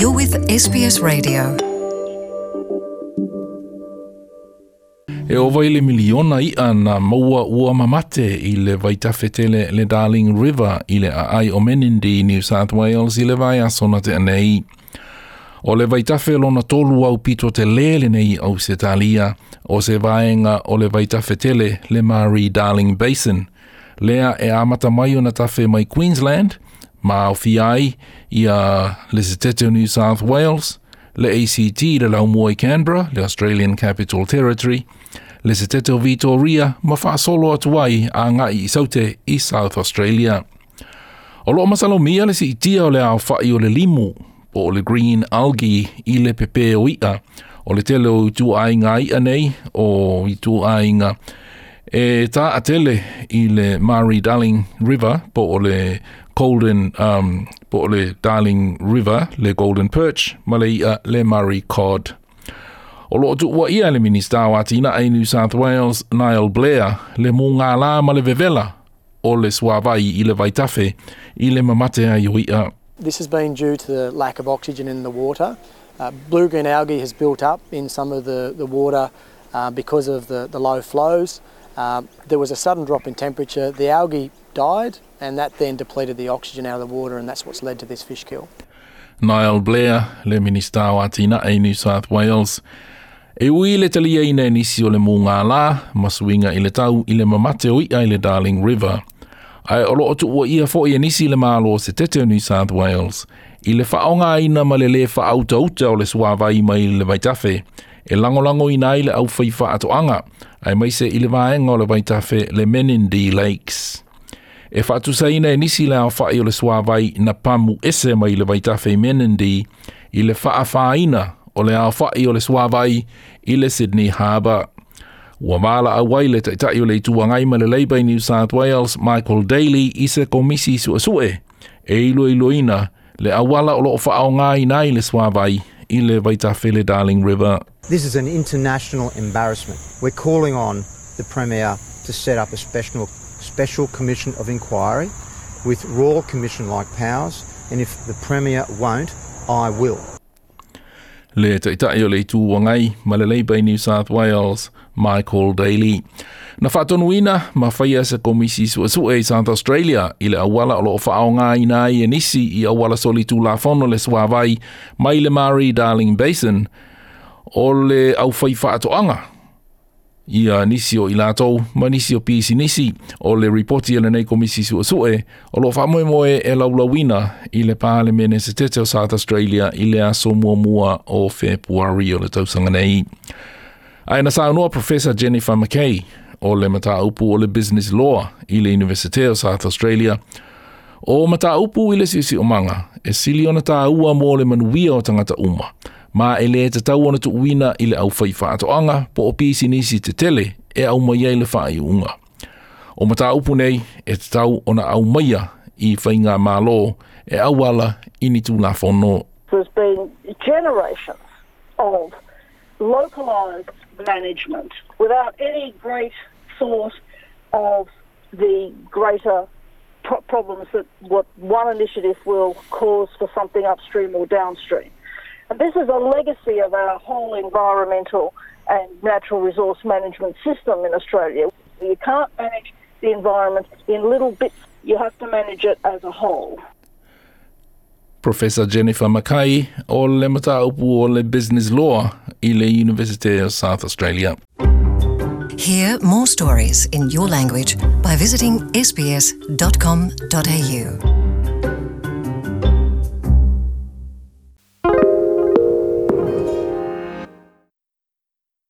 You're with SBS Radio. E ova ile miliona i ana maua ua mamate i le vaitafetele le Darling River i le ai o Menindi, New South Wales i le vai asona te anei. O le vaitafe lona tolu au pito te lele nei au se talia, o se vaenga o le vaitafetele le Marie Darling Basin. Lea e amata mai o na tafe mai Queensland – ma o fiai i a Lisiteto New South Wales, le ACT le lau moi Canberra, le Australian Capital Territory, Lisiteto Vitoria ma wha solo atu ai a ngai i saute i South Australia. O loo masalo mia le si itia o le au fai o le limu o le green algae i le pepe o ia o le tele o i tu ainga ia nei o i tu ainga e ta atele i le Murray Darling River po o le Golden um, Darling River, le Golden Perch, le Murray Cod. O tu ia le ai New South Wales, Niall Blair, le lā vevela o le i le vaitafe i le mamate ai uia. This has been due to the lack of oxygen in the water. Uh, blue-green algae has built up in some of the, the water uh, because of the, the low flows. Uh, there was a sudden drop in temperature. The algae died, and that then depleted the oxygen out of the water, and that's what's led to this fish kill. Niall Blair, le minister o Atina e New South Wales. E ui le talia ina e nisi o le mūngā lā, maswinga i le tau i le mamate o ia i le Darling River. Ai olo o tuua ia fo i e nisi le mālo o se tete o New South Wales. I le whaonga ina ma le le whaauta uta o le suawai mai le vaitafe, e langolango ina i le au whaifa ato anga, ai mai se i le vaenga o le vaitafe le Menindee Lakes. E e nisi na pamu ese mai le menendi i le o le i le Sydney Harbour. Ua a o le ma le Labour New South Wales, Michael Daly i se komisi sua sue e ilo le awala o loo nai le i le Darling River. This is an international embarrassment. We're calling on the Premier to set up a special special commission of inquiry with royal commission like powers, and if the Premier won't, I will. Le taitai o le tūwangai, malelei bei New South Wales, Michael Daly. Na whātonuina, ma whaia se komisi sua sua i South Australia i le awala o loo whaonga i nā i nisi i awala soli tū la whono le suavai mai le Murray Darling Basin o le au whai whaatoanga ia nisi o i lātou, ma nisi o pisi nisi o le ripoti ele nei komisi sua sue, o lo wha moe moe e laulawina i le pāle mene se tete o South Australia i le aso mua mua o Februari o le tausanga nei. Ai na saunua Professor Jennifer McKay o le mata upu o le Business Law i le Universite o South Australia, o mata upu i le sisi o manga, e sili o na tā ua mō le manuia o tangata umaa ma e le te tau ana tu uina i le au fai whaatoanga po o pisi nisi te tele e au mai i le whai unga. O mata upu nei e te tau ona au maia i whai ngā mālo e au ala i ni tū la whono. There's been generations of localised management without any great source of the greater problems that what one initiative will cause for something upstream or downstream. this is a legacy of our whole environmental and natural resource management system in Australia. You can't manage the environment in little bits, you have to manage it as a whole. Professor Jennifer Mackay or le mataupu business law i University of South Australia. Hear more stories in your language by visiting sbs.com.au.